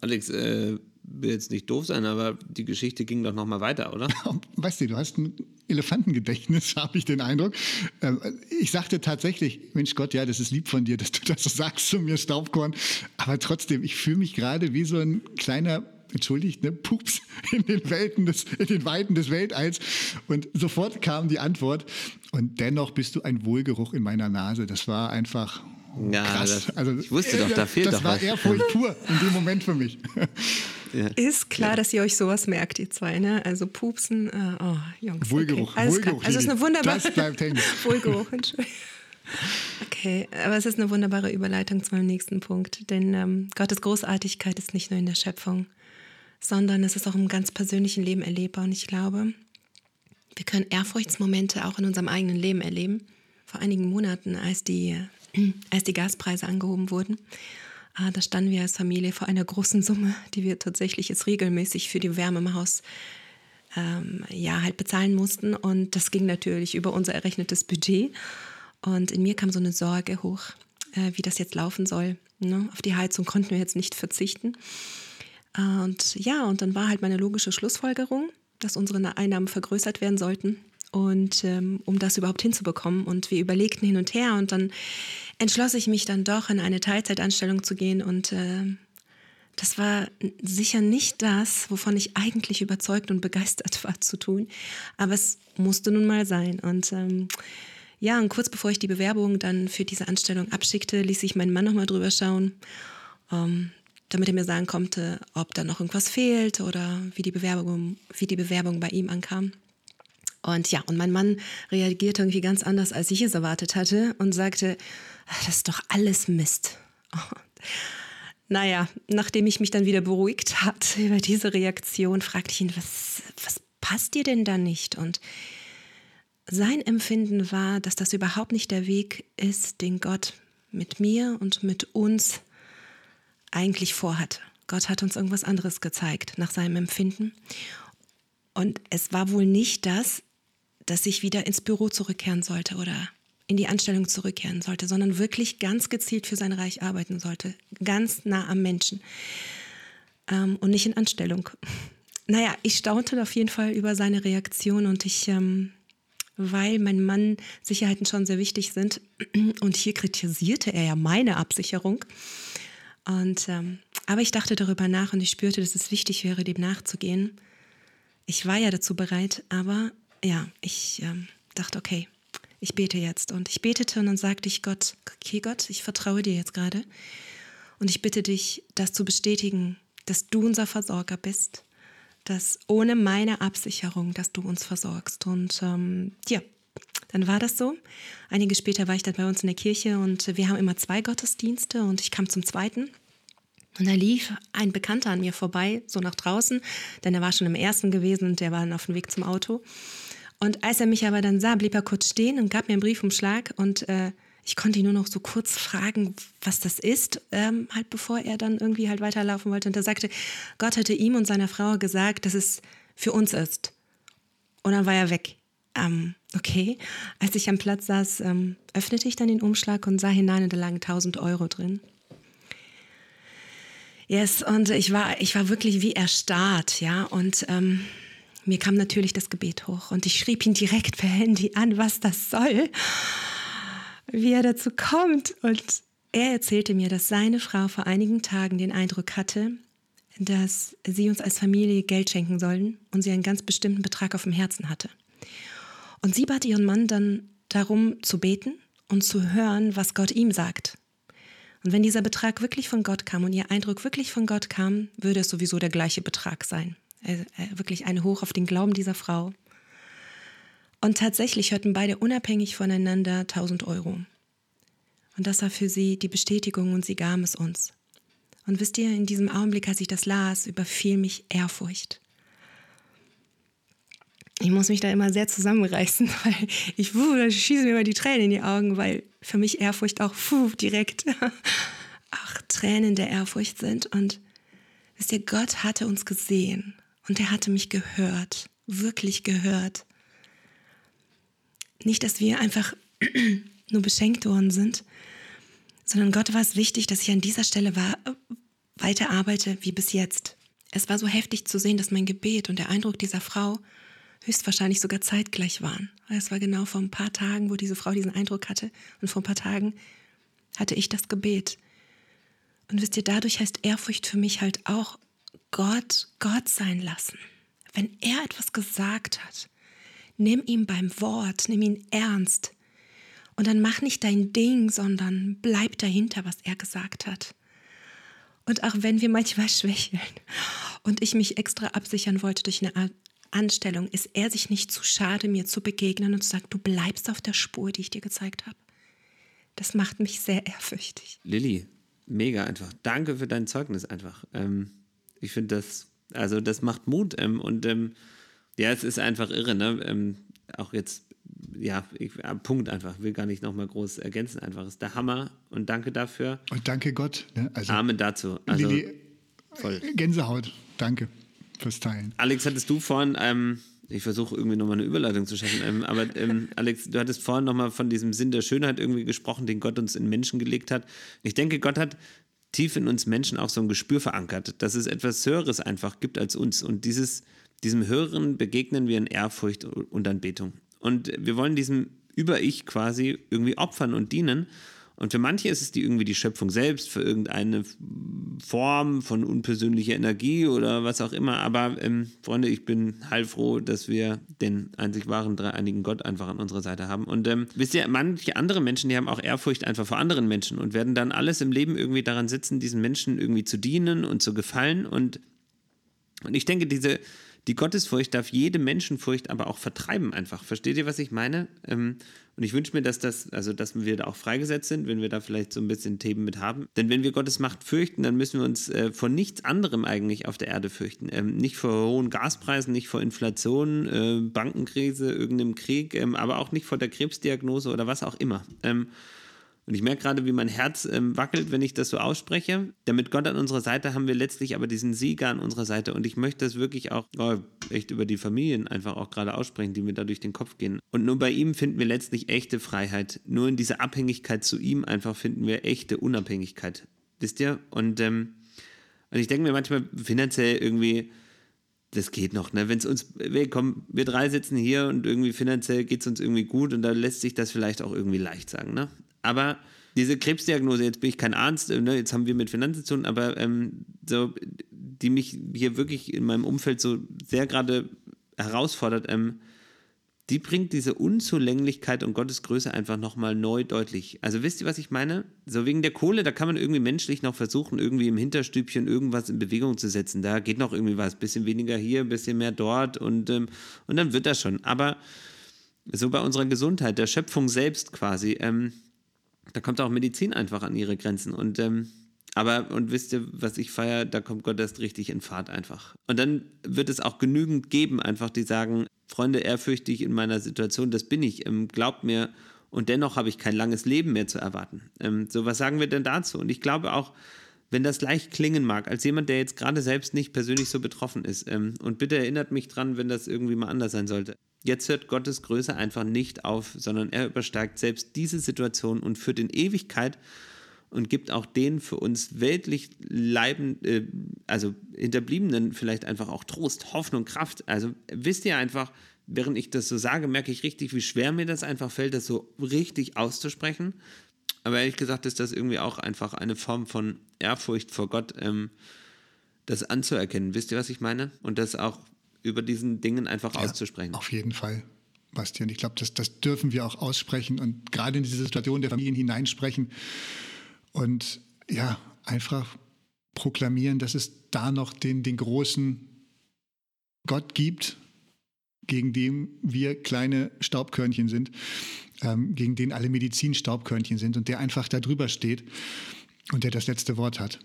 Alex, äh, will jetzt nicht doof sein, aber die Geschichte ging doch noch mal weiter, oder? Weißt du, du hast ein Elefantengedächtnis, habe ich den Eindruck. Ähm, ich sagte tatsächlich, Mensch Gott, ja, das ist lieb von dir, dass du das so sagst zu mir, Staubkorn. Aber trotzdem, ich fühle mich gerade wie so ein kleiner entschuldigt, ne, Pups in den, Welten des, in den Weiten des Weltalls. Und sofort kam die Antwort. Und dennoch bist du ein Wohlgeruch in meiner Nase. Das war einfach ja, krass. Das, also, ich wusste doch, da fehlt das doch was. Das war Ehrfurcht pur in dem Moment für mich. Ja. Ist klar, ja. dass ihr euch sowas merkt, ihr zwei, ne? Also Pupsen, äh, oh, Jungs. Wohlgeruch, okay, Wohlgeruch. Also es ist eine wunderbare... Das bleibt hängen. Wohlgeruch, Entschuldigung. Okay, aber es ist eine wunderbare Überleitung zu meinem nächsten Punkt, denn ähm, Gottes Großartigkeit ist nicht nur in der Schöpfung, sondern es ist auch im ganz persönlichen Leben erlebbar und ich glaube, wir können Ehrfurchtsmomente auch in unserem eigenen Leben erleben. Vor einigen Monaten, als die, äh, als die Gaspreise angehoben wurden, Ah, da standen wir als Familie vor einer großen Summe, die wir tatsächlich jetzt regelmäßig für die Wärme im Haus ähm, ja, halt bezahlen mussten. Und das ging natürlich über unser errechnetes Budget. Und in mir kam so eine Sorge hoch, äh, wie das jetzt laufen soll. Ne? Auf die Heizung konnten wir jetzt nicht verzichten. Äh, und ja, und dann war halt meine logische Schlussfolgerung, dass unsere Einnahmen vergrößert werden sollten. Und ähm, um das überhaupt hinzubekommen. Und wir überlegten hin und her und dann entschloss ich mich dann doch, in eine Teilzeitanstellung zu gehen. Und äh, das war sicher nicht das, wovon ich eigentlich überzeugt und begeistert war zu tun. Aber es musste nun mal sein. Und ähm, ja, und kurz bevor ich die Bewerbung dann für diese Anstellung abschickte, ließ ich meinen Mann nochmal drüber schauen. Ähm, damit er mir sagen konnte, ob da noch irgendwas fehlt oder wie die Bewerbung, wie die Bewerbung bei ihm ankam. Und ja, und mein Mann reagierte irgendwie ganz anders, als ich es erwartet hatte und sagte, das ist doch alles Mist. Naja, nachdem ich mich dann wieder beruhigt hatte über diese Reaktion, fragte ich ihn, was, was passt dir denn da nicht? Und sein Empfinden war, dass das überhaupt nicht der Weg ist, den Gott mit mir und mit uns eigentlich vorhat. Gott hat uns irgendwas anderes gezeigt nach seinem Empfinden. Und es war wohl nicht das, dass ich wieder ins Büro zurückkehren sollte oder in die Anstellung zurückkehren sollte, sondern wirklich ganz gezielt für sein Reich arbeiten sollte, ganz nah am Menschen ähm, und nicht in Anstellung. Naja, ich staunte auf jeden Fall über seine Reaktion und ich, ähm, weil mein Mann Sicherheiten schon sehr wichtig sind und hier kritisierte er ja meine Absicherung Und, ähm, aber ich dachte darüber nach und ich spürte, dass es wichtig wäre, dem nachzugehen. Ich war ja dazu bereit, aber ja, ich ähm, dachte, okay, ich bete jetzt. Und ich betete und dann sagte ich Gott, okay Gott, ich vertraue dir jetzt gerade. Und ich bitte dich, das zu bestätigen, dass du unser Versorger bist, dass ohne meine Absicherung, dass du uns versorgst. Und ähm, ja, dann war das so. Einige später war ich dann bei uns in der Kirche und wir haben immer zwei Gottesdienste und ich kam zum zweiten. Und da lief ein Bekannter an mir vorbei, so nach draußen, denn er war schon im ersten gewesen und der war dann auf dem Weg zum Auto. Und als er mich aber dann sah, blieb er kurz stehen und gab mir einen Briefumschlag und äh, ich konnte ihn nur noch so kurz fragen, was das ist, ähm, halt bevor er dann irgendwie halt weiterlaufen wollte. Und er sagte, Gott hatte ihm und seiner Frau gesagt, dass es für uns ist. Und dann war er weg. Ähm, okay. Als ich am Platz saß, ähm, öffnete ich dann den Umschlag und sah hinein und da lagen 1000 Euro drin. Yes, und ich war, ich war wirklich wie erstarrt, ja. Und ähm, mir kam natürlich das Gebet hoch und ich schrieb ihn direkt per Handy an, was das soll wie er dazu kommt. Und er erzählte mir, dass seine Frau vor einigen Tagen den Eindruck hatte, dass sie uns als Familie Geld schenken sollen und sie einen ganz bestimmten Betrag auf dem Herzen hatte. Und sie bat ihren Mann dann darum zu beten und zu hören, was Gott ihm sagt. Und wenn dieser Betrag wirklich von Gott kam und ihr Eindruck wirklich von Gott kam, würde es sowieso der gleiche Betrag sein. Also, wirklich eine Hoch auf den Glauben dieser Frau. Und tatsächlich hörten beide unabhängig voneinander 1000 Euro. Und das war für sie die Bestätigung und sie gaben es uns. Und wisst ihr, in diesem Augenblick, als ich das las, überfiel mich Ehrfurcht. Ich muss mich da immer sehr zusammenreißen, weil ich puh, da schießen mir immer die Tränen in die Augen, weil für mich Ehrfurcht auch puh, direkt ach, Tränen der Ehrfurcht sind. Und wisst ihr, Gott hatte uns gesehen und er hatte mich gehört, wirklich gehört. Nicht, dass wir einfach nur beschenkt worden sind, sondern Gott war es wichtig, dass ich an dieser Stelle war, weiter arbeite wie bis jetzt. Es war so heftig zu sehen, dass mein Gebet und der Eindruck dieser Frau höchstwahrscheinlich sogar zeitgleich waren. Es war genau vor ein paar Tagen, wo diese Frau diesen Eindruck hatte und vor ein paar Tagen hatte ich das Gebet. Und wisst ihr, dadurch heißt Ehrfurcht für mich halt auch Gott Gott sein lassen. Wenn er etwas gesagt hat, nimm ihn beim Wort, nimm ihn ernst. Und dann mach nicht dein Ding, sondern bleib dahinter, was er gesagt hat. Und auch wenn wir manchmal schwächeln und ich mich extra absichern wollte durch eine Anstellung, ist er sich nicht zu schade, mir zu begegnen und zu sagen, du bleibst auf der Spur, die ich dir gezeigt habe. Das macht mich sehr ehrfürchtig. Lilly, mega einfach. Danke für dein Zeugnis einfach. Ähm, ich finde das, also das macht Mut ähm, und ähm, ja, es ist einfach irre, ne? Ähm, auch jetzt, ja, ich, ja, Punkt einfach, will gar nicht nochmal groß ergänzen, einfach ist der Hammer und danke dafür. Und danke Gott. Ne? Also, Amen dazu. Also, Lili, voll. Gänsehaut, danke fürs Teilen. Alex, hattest du vorhin, ähm, ich versuche irgendwie nochmal eine Überleitung zu schaffen, ähm, aber ähm, Alex, du hattest vorhin nochmal von diesem Sinn der Schönheit irgendwie gesprochen, den Gott uns in Menschen gelegt hat. Ich denke, Gott hat tief in uns Menschen auch so ein Gespür verankert, dass es etwas Höheres einfach gibt als uns und dieses diesem Höheren begegnen wir in Ehrfurcht und Anbetung. Und wir wollen diesem Über-Ich quasi irgendwie opfern und dienen. Und für manche ist es die irgendwie die Schöpfung selbst, für irgendeine Form von unpersönlicher Energie oder was auch immer. Aber ähm, Freunde, ich bin heilfroh, dass wir den einzig wahren dreieinigen Gott einfach an unserer Seite haben. Und ähm, wisst ihr, manche andere Menschen, die haben auch Ehrfurcht einfach vor anderen Menschen und werden dann alles im Leben irgendwie daran sitzen, diesen Menschen irgendwie zu dienen und zu gefallen. Und, und ich denke, diese die Gottesfurcht darf jede Menschenfurcht aber auch vertreiben einfach. Versteht ihr, was ich meine? Ähm, und ich wünsche mir, dass das, also dass wir da auch freigesetzt sind, wenn wir da vielleicht so ein bisschen Themen mit haben. Denn wenn wir Gottes Macht fürchten, dann müssen wir uns äh, vor nichts anderem eigentlich auf der Erde fürchten. Ähm, nicht vor hohen Gaspreisen, nicht vor Inflation, äh, Bankenkrise, irgendeinem Krieg, ähm, aber auch nicht vor der Krebsdiagnose oder was auch immer. Und ich merke gerade, wie mein Herz ähm, wackelt, wenn ich das so ausspreche. Damit Gott an unserer Seite haben wir letztlich aber diesen Sieger an unserer Seite. Und ich möchte das wirklich auch oh, echt über die Familien einfach auch gerade aussprechen, die mir da durch den Kopf gehen. Und nur bei ihm finden wir letztlich echte Freiheit. Nur in dieser Abhängigkeit zu ihm einfach finden wir echte Unabhängigkeit. Wisst ihr? Und, ähm, und ich denke mir manchmal finanziell irgendwie, das geht noch, ne? Wenn es uns, wir kommen, wir drei sitzen hier und irgendwie finanziell geht es uns irgendwie gut und da lässt sich das vielleicht auch irgendwie leicht sagen, ne? Aber diese Krebsdiagnose, jetzt bin ich kein Arzt, ne, jetzt haben wir mit Finanzen zu tun, aber ähm, so, die mich hier wirklich in meinem Umfeld so sehr gerade herausfordert, ähm, die bringt diese Unzulänglichkeit und Gottes Größe einfach nochmal neu deutlich. Also wisst ihr, was ich meine? So wegen der Kohle, da kann man irgendwie menschlich noch versuchen, irgendwie im Hinterstübchen irgendwas in Bewegung zu setzen. Da geht noch irgendwie was, bisschen weniger hier, bisschen mehr dort und, ähm, und dann wird das schon. Aber so bei unserer Gesundheit, der Schöpfung selbst quasi, ähm, da kommt auch Medizin einfach an ihre Grenzen. Und ähm, aber, und wisst ihr, was ich feiere, da kommt Gott erst richtig in Fahrt einfach. Und dann wird es auch genügend geben, einfach, die sagen, Freunde, ehrfürchtig in meiner Situation, das bin ich, ähm, glaubt mir, und dennoch habe ich kein langes Leben mehr zu erwarten. Ähm, so, was sagen wir denn dazu? Und ich glaube auch, wenn das leicht klingen mag, als jemand, der jetzt gerade selbst nicht persönlich so betroffen ist, ähm, und bitte erinnert mich dran, wenn das irgendwie mal anders sein sollte. Jetzt hört Gottes Größe einfach nicht auf, sondern er übersteigt selbst diese Situation und führt in Ewigkeit und gibt auch den für uns weltlich Leiben, äh, also Hinterbliebenen vielleicht einfach auch Trost, Hoffnung, Kraft. Also wisst ihr einfach, während ich das so sage, merke ich richtig, wie schwer mir das einfach fällt, das so richtig auszusprechen. Aber ehrlich gesagt ist das irgendwie auch einfach eine Form von Ehrfurcht vor Gott, ähm, das anzuerkennen. Wisst ihr, was ich meine? Und das auch über diesen Dingen einfach ja, auszusprechen. Auf jeden Fall. Bastian, ich glaube, das, das dürfen wir auch aussprechen und gerade in diese Situation der Familien hineinsprechen und ja, einfach proklamieren, dass es da noch den, den großen Gott gibt, gegen den wir kleine Staubkörnchen sind, ähm, gegen den alle Medizin Staubkörnchen sind und der einfach da drüber steht und der das letzte Wort hat.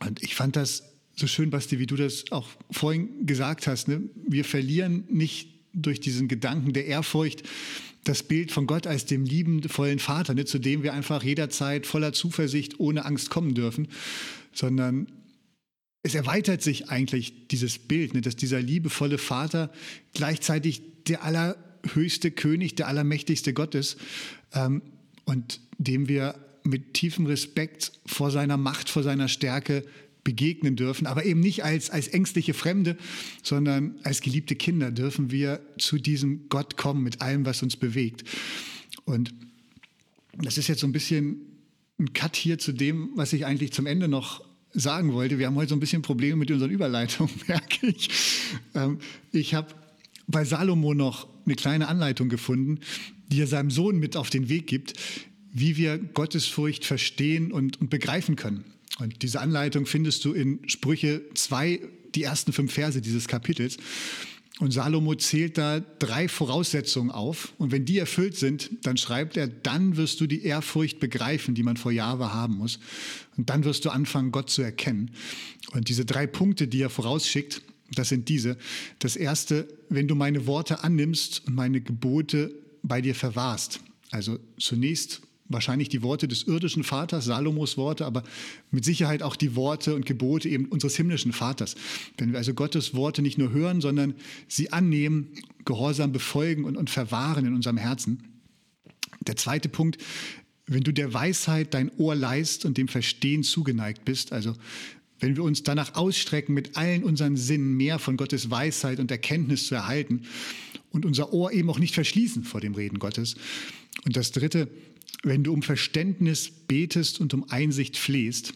Und ich fand das so schön, Basti, wie du das auch vorhin gesagt hast. Ne? Wir verlieren nicht durch diesen Gedanken der Ehrfurcht das Bild von Gott als dem liebenvollen Vater, ne, zu dem wir einfach jederzeit voller Zuversicht, ohne Angst kommen dürfen, sondern es erweitert sich eigentlich dieses Bild, ne, dass dieser liebevolle Vater gleichzeitig der allerhöchste König, der allermächtigste Gott ist ähm, und dem wir mit tiefem Respekt vor seiner Macht, vor seiner Stärke begegnen dürfen, aber eben nicht als, als ängstliche Fremde, sondern als geliebte Kinder dürfen wir zu diesem Gott kommen mit allem, was uns bewegt. Und das ist jetzt so ein bisschen ein Cut hier zu dem, was ich eigentlich zum Ende noch sagen wollte. Wir haben heute so ein bisschen Probleme mit unseren Überleitungen, merke ich. Ähm, ich habe bei Salomo noch eine kleine Anleitung gefunden, die er seinem Sohn mit auf den Weg gibt, wie wir Gottesfurcht verstehen und, und begreifen können. Und diese Anleitung findest du in Sprüche 2, die ersten fünf Verse dieses Kapitels. Und Salomo zählt da drei Voraussetzungen auf. Und wenn die erfüllt sind, dann schreibt er, dann wirst du die Ehrfurcht begreifen, die man vor Jahre haben muss. Und dann wirst du anfangen, Gott zu erkennen. Und diese drei Punkte, die er vorausschickt, das sind diese. Das erste, wenn du meine Worte annimmst und meine Gebote bei dir verwahrst. Also zunächst wahrscheinlich die Worte des irdischen Vaters, Salomos Worte, aber mit Sicherheit auch die Worte und Gebote eben unseres himmlischen Vaters. Wenn wir also Gottes Worte nicht nur hören, sondern sie annehmen, gehorsam befolgen und, und verwahren in unserem Herzen. Der zweite Punkt, wenn du der Weisheit dein Ohr leist und dem Verstehen zugeneigt bist, also wenn wir uns danach ausstrecken, mit allen unseren Sinnen mehr von Gottes Weisheit und Erkenntnis zu erhalten und unser Ohr eben auch nicht verschließen vor dem Reden Gottes. Und das Dritte, wenn du um Verständnis betest und um Einsicht flehst,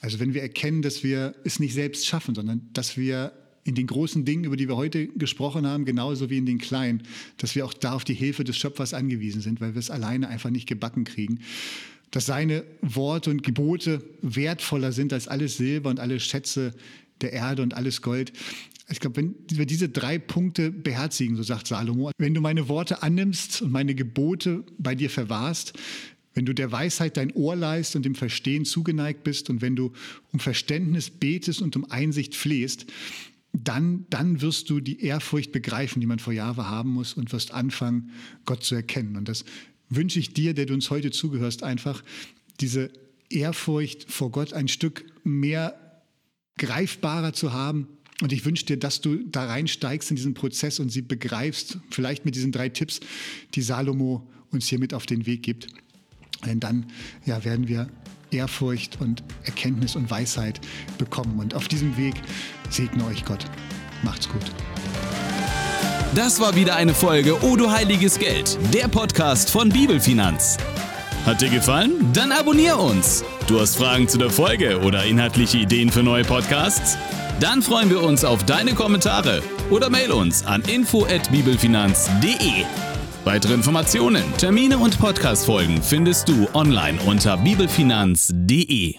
also wenn wir erkennen, dass wir es nicht selbst schaffen, sondern dass wir in den großen Dingen, über die wir heute gesprochen haben, genauso wie in den kleinen, dass wir auch da auf die Hilfe des Schöpfers angewiesen sind, weil wir es alleine einfach nicht gebacken kriegen. Dass seine Worte und Gebote wertvoller sind als alles Silber und alle Schätze der Erde und alles Gold. Ich glaube, wenn wir diese drei Punkte beherzigen, so sagt Salomo, wenn du meine Worte annimmst und meine Gebote bei dir verwahrst, wenn du der Weisheit dein Ohr leist und dem Verstehen zugeneigt bist und wenn du um Verständnis betest und um Einsicht flehst, dann, dann wirst du die Ehrfurcht begreifen, die man vor Jahre haben muss und wirst anfangen, Gott zu erkennen. Und das wünsche ich dir, der du uns heute zugehörst, einfach diese Ehrfurcht vor Gott ein Stück mehr greifbarer zu haben, und ich wünsche dir, dass du da reinsteigst in diesen Prozess und sie begreifst, vielleicht mit diesen drei Tipps, die Salomo uns hier mit auf den Weg gibt. Denn dann ja, werden wir Ehrfurcht und Erkenntnis und Weisheit bekommen. Und auf diesem Weg segne euch Gott. Macht's gut. Das war wieder eine Folge O du heiliges Geld, der Podcast von Bibelfinanz. Hat dir gefallen? Dann abonnier uns. Du hast Fragen zu der Folge oder inhaltliche Ideen für neue Podcasts? Dann freuen wir uns auf deine Kommentare oder mail uns an info@bibelfinanz.de. Weitere Informationen, Termine und Podcastfolgen findest du online unter bibelfinanz.de.